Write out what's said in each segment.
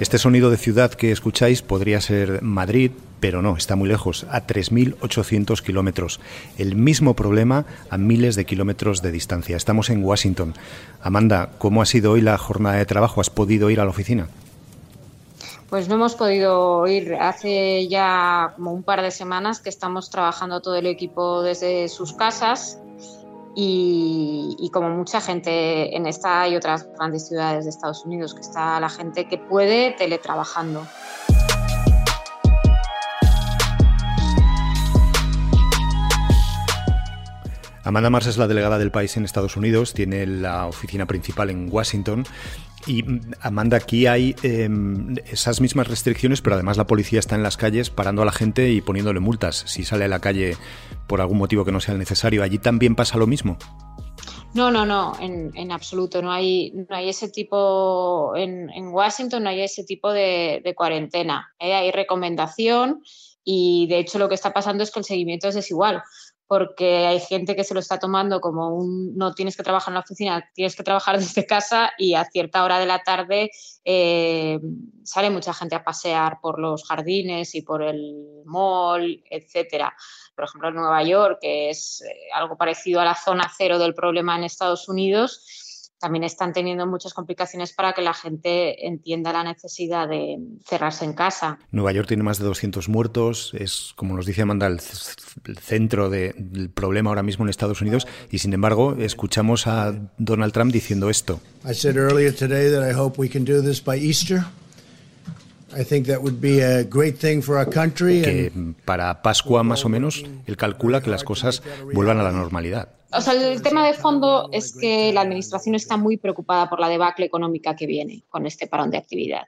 Este sonido de ciudad que escucháis podría ser Madrid, pero no, está muy lejos, a 3.800 kilómetros. El mismo problema a miles de kilómetros de distancia. Estamos en Washington. Amanda, ¿cómo ha sido hoy la jornada de trabajo? ¿Has podido ir a la oficina? Pues no hemos podido ir. Hace ya como un par de semanas que estamos trabajando todo el equipo desde sus casas y, como mucha gente en esta y otras grandes ciudades de Estados Unidos, que está la gente que puede teletrabajando. Amanda Mars es la delegada del país en Estados Unidos, tiene la oficina principal en Washington. Y mm, Amanda, aquí hay em, esas mismas restricciones, pero además la policía está en las calles parando a la gente y poniéndole multas si sale a la calle por algún motivo que no sea el necesario. ¿Allí también pasa lo mismo? No, no, no, en, absoluto. No hay, no hay ese tipo, en, Washington no hay ese tipo de, cuarentena. ¿eh? Hay recomendación y de hecho lo que está pasando es que el seguimiento es desigual porque hay gente que se lo está tomando como un no tienes que trabajar en la oficina, tienes que trabajar desde casa y a cierta hora de la tarde eh, sale mucha gente a pasear por los jardines y por el mall, etcétera. Por ejemplo, en Nueva York, que es eh, algo parecido a la zona cero del problema en Estados Unidos, también están teniendo muchas complicaciones para que la gente entienda la necesidad de cerrarse en casa. Nueva York tiene más de 200 muertos, es, como nos dice Amanda, el, centro del problema ahora mismo en Estados Unidos y, sin embargo, escuchamos a Donald Trump diciendo esto. I said earlier today that I hope we can do this by Easter. I think that would be a great thing for our country. Que para Pascua, más o menos, él calcula que las cosas vuelvan a la normalidad. O sea, el tema de fondo es que la Administración está muy preocupada por la debacle económica que viene con este parón de actividad.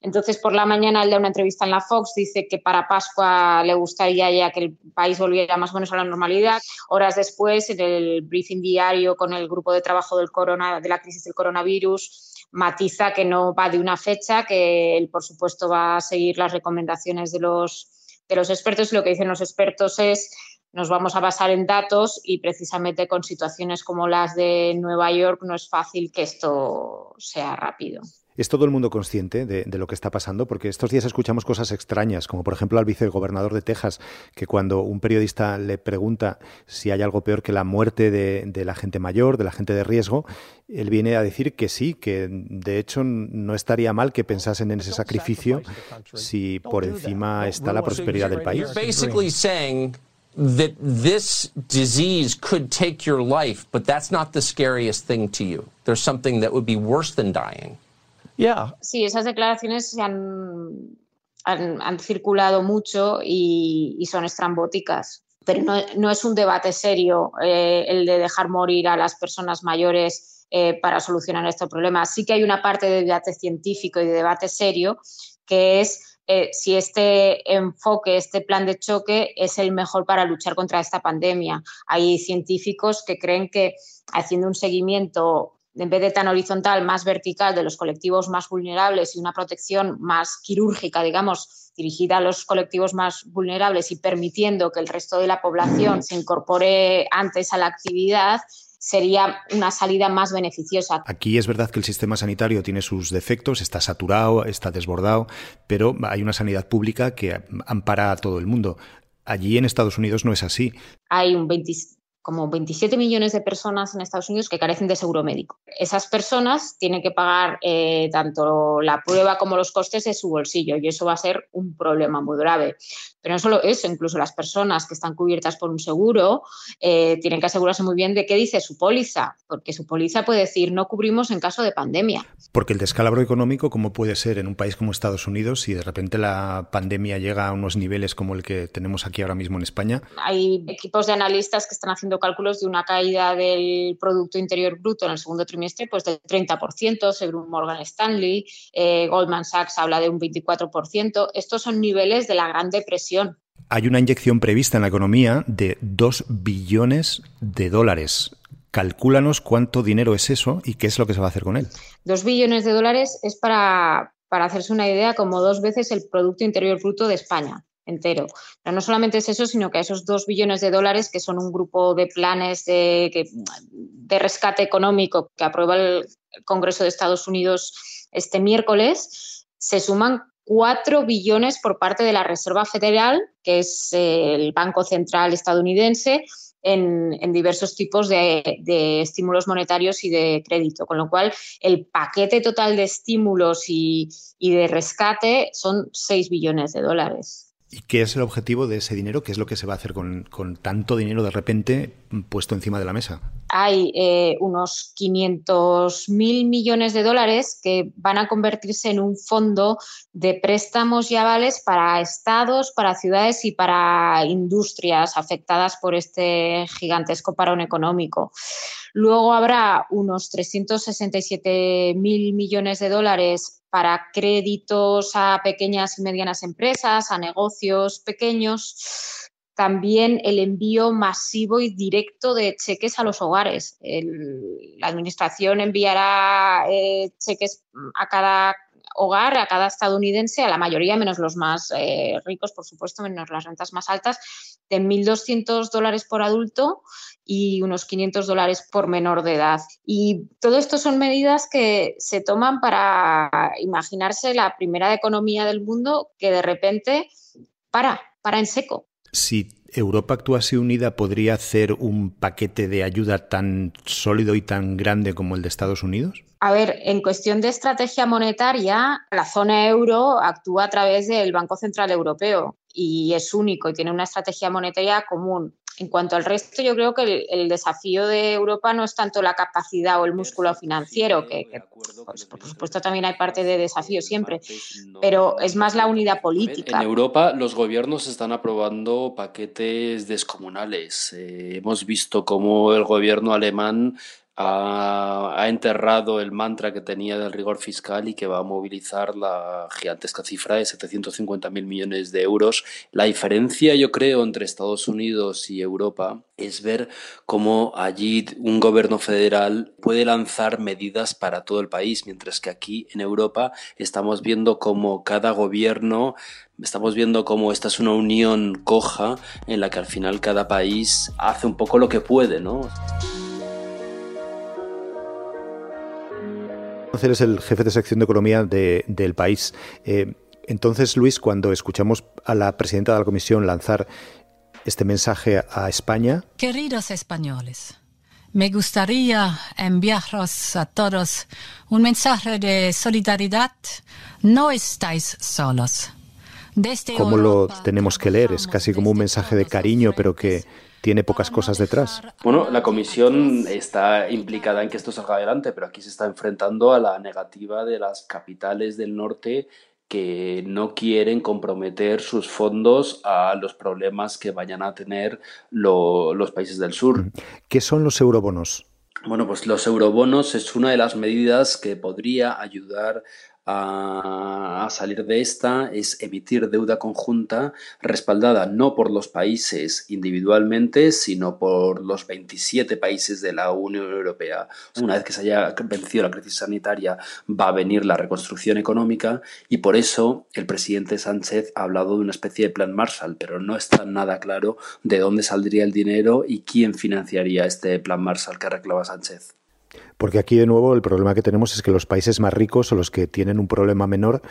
Entonces, por la mañana, él da una entrevista en la Fox, dice que para Pascua le gustaría ya que el país volviera más o menos a la normalidad. Horas después, en el briefing diario con el grupo de trabajo del corona, de la crisis del coronavirus, matiza que no va de una fecha, que él, por supuesto, va a seguir las recomendaciones de los, de los expertos. Lo que dicen los expertos es nos vamos a basar en datos y precisamente con situaciones como las de Nueva York no es fácil que esto sea rápido. ¿Es todo el mundo consciente de, lo que está pasando? Porque estos días escuchamos cosas extrañas, como por ejemplo al vicegobernador de Texas, que cuando un periodista le pregunta si hay algo peor que la muerte de, la gente mayor, de la gente de riesgo, él viene a decir que sí, que de hecho no estaría mal que pensasen en ese sacrificio si por encima está la prosperidad del país. That this disease could take your life, but that's not the scariest thing to you. There's something that would be worse than dying. Yeah. Sí, esas declaraciones se han, han, han circulado mucho y, y, son estrambóticas. Pero no, no, es un debate serio eh, el de dejar morir a las personas mayores eh, para solucionar este problema. Sí que hay una parte de debate científico y de debate serio que es eh, si este enfoque, este plan de choque es el mejor para luchar contra esta pandemia. Hay científicos que creen que haciendo un seguimiento en vez de tan horizontal, más vertical de los colectivos más vulnerables y una protección más quirúrgica, digamos, dirigida a los colectivos más vulnerables y permitiendo que el resto de la población se incorpore antes a la actividad, sería una salida más beneficiosa. Aquí es verdad que el sistema sanitario tiene sus defectos, está saturado, está desbordado, pero hay una sanidad pública que ampara a todo el mundo. Allí en Estados Unidos no es así. Hay un 20, como 27 millones de personas en Estados Unidos que carecen de seguro médico. Esas personas tienen que pagar eh, tanto la prueba como los costes de su bolsillo y eso va a ser un problema muy grave. Pero no solo eso, incluso las personas que están cubiertas por un seguro eh, tienen que asegurarse muy bien de qué dice su póliza, porque su póliza puede decir no cubrimos en caso de pandemia. Porque el descalabro económico, ¿cómo puede ser en un país como Estados Unidos si de repente la pandemia llega a unos niveles como el que tenemos aquí ahora mismo en España? Hay equipos de analistas que están haciendo cálculos de una caída del Producto Interior Bruto en el segundo trimestre pues del 30%, según Morgan Stanley, eh, Goldman Sachs habla de un 24%. Estos son niveles de la Gran Depresión. Hay una inyección prevista en la economía de 2 billones de dólares. Calcúlanos cuánto dinero es eso y qué es lo que se va a hacer con él. 2 billones de dólares es para, para hacerse una idea como dos veces el Producto Interior Bruto de España entero. Pero no solamente es eso, sino que esos dos billones de dólares, que son un grupo de planes de, de rescate económico que aprueba el Congreso de Estados Unidos este miércoles, se suman 4 billones por parte de la Reserva Federal, que es eh, el Banco Central estadounidense, en, diversos tipos de, estímulos monetarios y de crédito, con lo cual el paquete total de estímulos y, de rescate son 6 billones de dólares. ¿Y qué es el objetivo de ese dinero? ¿Qué es lo que se va a hacer con, tanto dinero de repente puesto encima de la mesa? Hay eh, unos 500 mil millones de dólares que van a convertirse en un fondo de préstamos y avales para estados, para ciudades y para industrias afectadas por este gigantesco parón económico. Luego habrá unos 367 mil millones de dólares para créditos a pequeñas y medianas empresas, a negocios pequeños. También el envío masivo y directo de cheques a los hogares. la Administración enviará eh, cheques a cada hogar, a cada estadounidense, a la mayoría, menos los más eh, ricos, por supuesto, menos las rentas más altas, de 1.200 dólares por adulto y unos 500 dólares por menor de edad. Y todo esto son medidas que se toman para imaginarse la primera economía del mundo que de repente para, para en seco. Si Europa actuase unida, ¿podría hacer un paquete de ayuda tan sólido y tan grande como el de Estados Unidos? A ver, en cuestión de estrategia monetaria, la zona euro actúa a través del Banco Central Europeo y es único y tiene una estrategia monetaria común. En cuanto al resto, yo creo que el, desafío de Europa no es tanto la capacidad o el músculo financiero, que, pues, por supuesto también hay parte de desafío siempre, pero es más la unidad política. En Europa los gobiernos están aprobando paquetes descomunales. Eh, hemos visto cómo el gobierno alemán ha, enterrado el mantra que tenía del rigor fiscal y que va a movilizar la gigantesca cifra de 750 mil millones de euros. La diferencia, yo creo, entre Estados Unidos y Europa es ver cómo allí un gobierno federal puede lanzar medidas para todo el país, mientras que aquí en Europa estamos viendo cómo cada gobierno estamos viendo cómo esta es una unión coja en la que al final cada país hace un poco lo que puede, ¿no? Es el jefe de sección de economía del país. Eh, entonces, Luis, cuando escuchamos a la presidenta de la Comisión lanzar este mensaje a España. Queridos españoles, me gustaría enviaros a todos un mensaje de solidaridad. No estáis solos. ¿Cómo lo tenemos que leer? Es casi como un mensaje de cariño, pero que tiene pocas cosas detrás. Bueno, la comisión está implicada en que esto salga adelante, pero aquí se está enfrentando a la negativa de las capitales del norte que no quieren comprometer sus fondos a los problemas que vayan a tener los países del sur. ¿Qué son los eurobonos? Bueno, pues los eurobonos es una de las medidas que podría ayudar a, salir de esta es emitir deuda conjunta respaldada no por los países individualmente, sino por los 27 países de la Unión Europea. Una vez que se haya vencido la crisis sanitaria, va a venir la reconstrucción económica y por eso el presidente Sánchez ha hablado de una especie de plan Marshall, pero no está nada claro de dónde saldría el dinero y quién financiaría este plan Marshall que reclama Sánchez. Porque aquí de nuevo el problema que tenemos es que los países más ricos o los que tienen un problema menor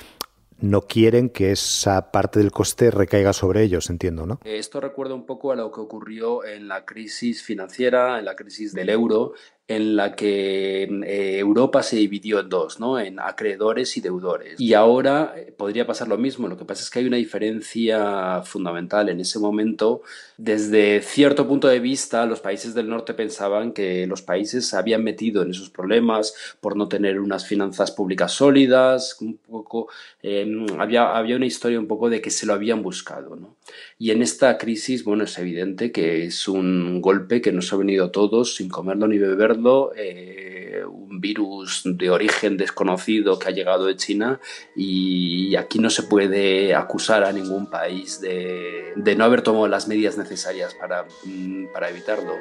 no quieren que esa parte del coste recaiga sobre ellos, entiendo, ¿no? Esto recuerda un poco a lo que ocurrió en la crisis financiera, en la crisis del euro, en la que eh, Europa se dividió en dos, ¿no? En acreedores y deudores. Y ahora eh, podría pasar lo mismo. Lo que pasa es que hay una diferencia fundamental. En ese momento, desde cierto punto de vista, los países del norte pensaban que los países se habían metido en esos problemas por no tener unas finanzas públicas sólidas. Un poco em, había, había una historia un poco de que se lo habían buscado, ¿no? Y en esta crisis, bueno, es evidente que es un golpe que nos ha venido a todos sin comerlo ni beberlo, eh, un virus de origen desconocido que ha llegado de China y aquí no se puede acusar a ningún país de, no haber tomado las medidas necesarias para, mm, para evitarlo.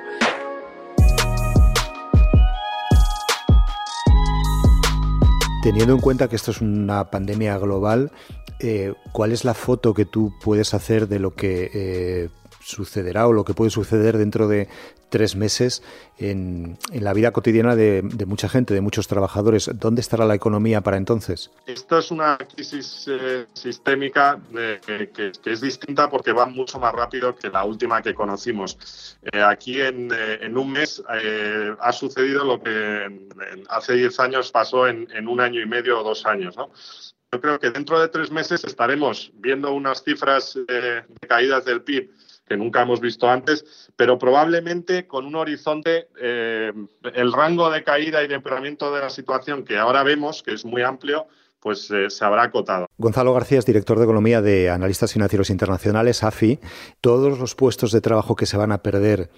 Teniendo en cuenta que esto es una pandemia global, eh, ¿cuál es la foto que tú puedes hacer de lo que eh, sucederá o lo que puede suceder dentro de tres meses en, la vida cotidiana de, mucha gente, de muchos trabajadores. ¿Dónde estará la economía para entonces? Esto es una crisis eh, sistémica que, es distinta porque va mucho más rápido que la última que conocimos. Eh, aquí en, un mes ha sucedido lo que hace diez años pasó en, un año y medio o dos años. ¿no? Yo creo que dentro de tres meses estaremos viendo unas cifras de caídas del PIB que nunca hemos visto antes, pero probablemente con un horizonte, eh, el rango de caída y de empeoramiento de la situación que ahora vemos, que es muy amplio, pues eh, se habrá acotado. Gonzalo García director de Economía de Analistas Financieros Internacionales, AFI. Todos los puestos de trabajo que se van a perder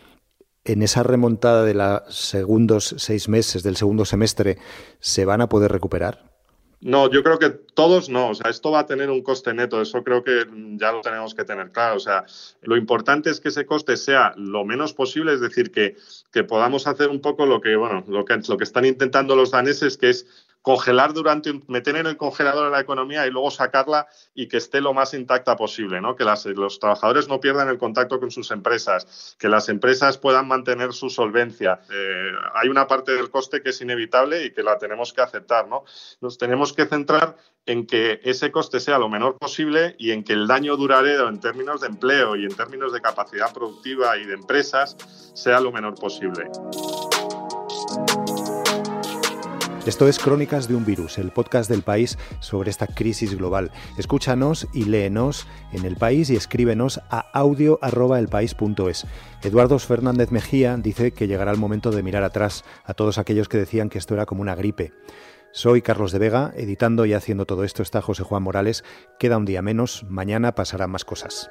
en esa remontada de los segundos seis meses del segundo semestre, ¿se van a poder recuperar? No, yo creo que todos no. O sea, esto va a tener un coste neto. Eso creo que ya lo tenemos que tener claro. O sea, lo importante es que ese coste sea lo menos posible, es decir, que, que podamos hacer un poco lo que, bueno, lo que, lo que están intentando los daneses, que es congelar durante, meter en el congelador la economía y luego sacarla y que esté lo más intacta posible. Que los trabajadores no pierdan el contacto con sus empresas, que las empresas puedan mantener su solvencia. Eh, hay una parte del coste que es inevitable y que la tenemos que aceptar, ¿no? Nos tenemos que centrar en que ese coste sea lo menor posible y en que el daño duradero en términos de empleo y en términos de capacidad productiva y de empresas sea lo menor posible. Esto es Crónicas de un Virus, el podcast del país sobre esta crisis global. Escúchanos y léenos en el país y escríbenos a audio.elpaís.es. Eduardo Fernández Mejía dice que llegará el momento de mirar atrás a todos aquellos que decían que esto era como una gripe. Soy Carlos de Vega, editando y haciendo todo esto está José Juan Morales. Queda un día menos, mañana pasarán más cosas.